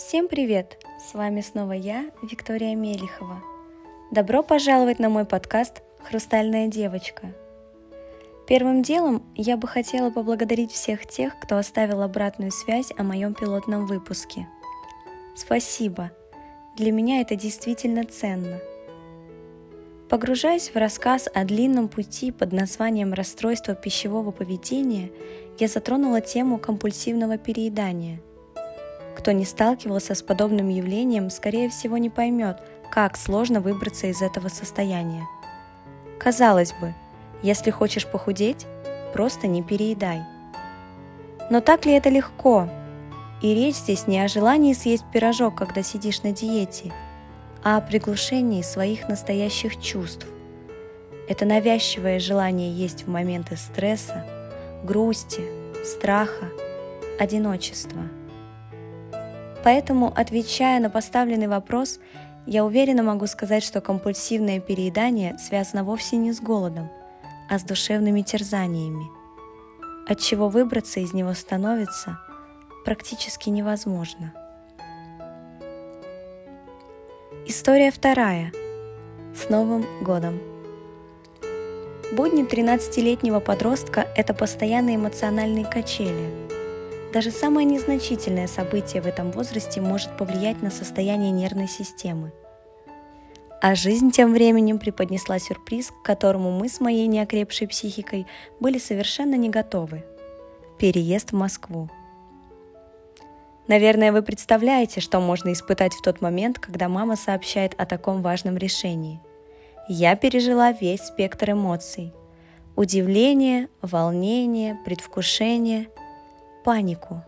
Всем привет! С вами снова я, Виктория Мелихова. Добро пожаловать на мой подкаст «Хрустальная девочка». Первым делом я бы хотела поблагодарить всех тех, кто оставил обратную связь о моем пилотном выпуске. Спасибо! Для меня это действительно ценно. Погружаясь в рассказ о длинном пути под названием «Расстройство пищевого поведения», я затронула тему компульсивного переедания – кто не сталкивался с подобным явлением, скорее всего не поймет, как сложно выбраться из этого состояния. Казалось бы, если хочешь похудеть, просто не переедай. Но так ли это легко? И речь здесь не о желании съесть пирожок, когда сидишь на диете, а о приглушении своих настоящих чувств. Это навязчивое желание есть в моменты стресса, грусти, страха, одиночества – Поэтому, отвечая на поставленный вопрос, я уверенно могу сказать, что компульсивное переедание связано вовсе не с голодом, а с душевными терзаниями, от чего выбраться из него становится практически невозможно. История вторая. С Новым годом. Будни 13-летнего подростка – это постоянные эмоциональные качели – даже самое незначительное событие в этом возрасте может повлиять на состояние нервной системы. А жизнь тем временем преподнесла сюрприз, к которому мы с моей неокрепшей психикой были совершенно не готовы. Переезд в Москву. Наверное, вы представляете, что можно испытать в тот момент, когда мама сообщает о таком важном решении. Я пережила весь спектр эмоций. Удивление, волнение, предвкушение – панику.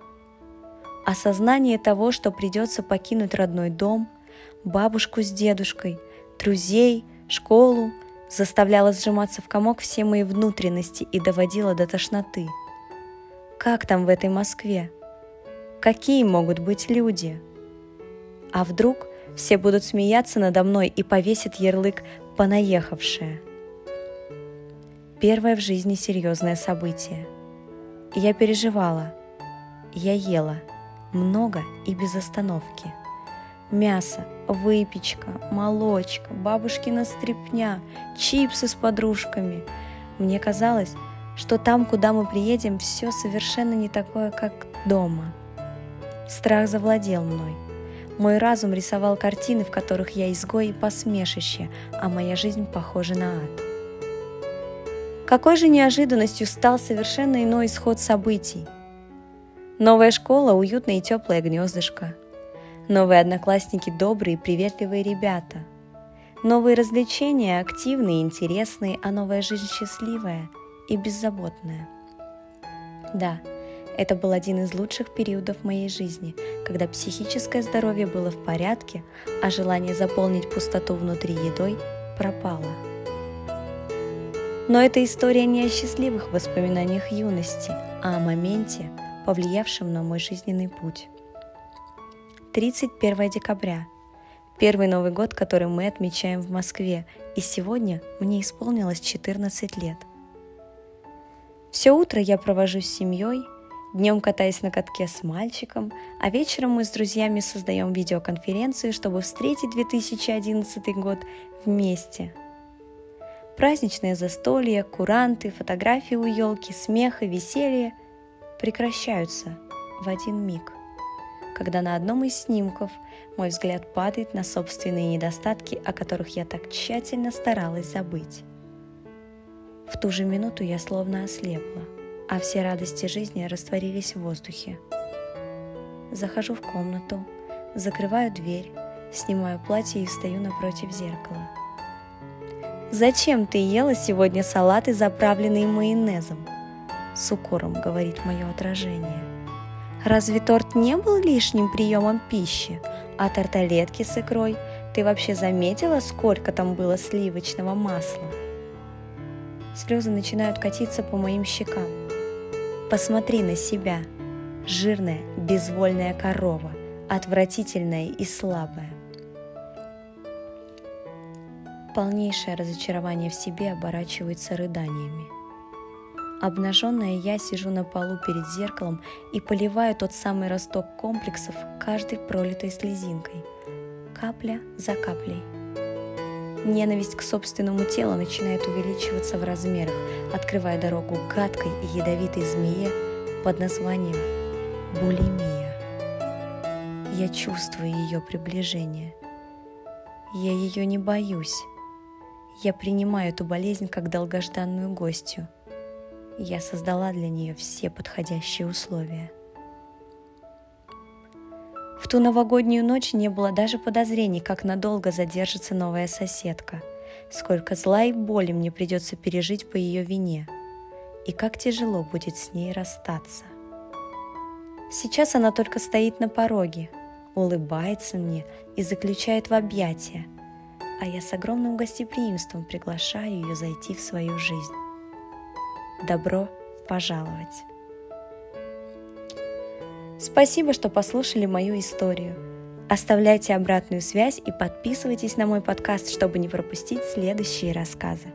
Осознание того, что придется покинуть родной дом, бабушку с дедушкой, друзей, школу, заставляло сжиматься в комок все мои внутренности и доводило до тошноты. Как там в этой Москве? Какие могут быть люди? А вдруг все будут смеяться надо мной и повесят ярлык «понаехавшая»? Первое в жизни серьезное событие. Я переживала – я ела много и без остановки. Мясо, выпечка, молочка, бабушкина стряпня, чипсы с подружками. Мне казалось, что там, куда мы приедем, все совершенно не такое, как дома. Страх завладел мной. Мой разум рисовал картины, в которых я изгой и посмешище, а моя жизнь похожа на ад. Какой же неожиданностью стал совершенно иной исход событий – Новая школа – уютное и теплое гнездышко. Новые одноклассники – добрые и приветливые ребята. Новые развлечения – активные и интересные, а новая жизнь – счастливая и беззаботная. Да, это был один из лучших периодов моей жизни, когда психическое здоровье было в порядке, а желание заполнить пустоту внутри едой пропало. Но эта история не о счастливых воспоминаниях юности, а о моменте, повлиявшим на мой жизненный путь. 31 декабря. Первый Новый год, который мы отмечаем в Москве, и сегодня мне исполнилось 14 лет. Все утро я провожу с семьей, днем катаясь на катке с мальчиком, а вечером мы с друзьями создаем видеоконференцию, чтобы встретить 2011 год вместе. Праздничные застолья, куранты, фотографии у елки, смех и веселье прекращаются в один миг, когда на одном из снимков мой взгляд падает на собственные недостатки, о которых я так тщательно старалась забыть. В ту же минуту я словно ослепла, а все радости жизни растворились в воздухе. Захожу в комнату, закрываю дверь, снимаю платье и встаю напротив зеркала. «Зачем ты ела сегодня салаты, заправленные майонезом?» С укором говорит мое отражение. Разве торт не был лишним приемом пищи? А тарталетки с икрой? Ты вообще заметила, сколько там было сливочного масла? Слезы начинают катиться по моим щекам. Посмотри на себя. Жирная, безвольная корова, отвратительная и слабая. Полнейшее разочарование в себе оборачивается рыданиями. Обнаженная я сижу на полу перед зеркалом и поливаю тот самый росток комплексов каждой пролитой слезинкой, капля за каплей. Ненависть к собственному телу начинает увеличиваться в размерах, открывая дорогу гадкой и ядовитой змее под названием булимия. Я чувствую ее приближение. Я ее не боюсь. Я принимаю эту болезнь как долгожданную гостью. Я создала для нее все подходящие условия. В ту новогоднюю ночь не было даже подозрений, как надолго задержится новая соседка, сколько зла и боли мне придется пережить по ее вине, и как тяжело будет с ней расстаться. Сейчас она только стоит на пороге, улыбается мне и заключает в объятия, а я с огромным гостеприимством приглашаю ее зайти в свою жизнь. Добро пожаловать! Спасибо, что послушали мою историю. Оставляйте обратную связь и подписывайтесь на мой подкаст, чтобы не пропустить следующие рассказы.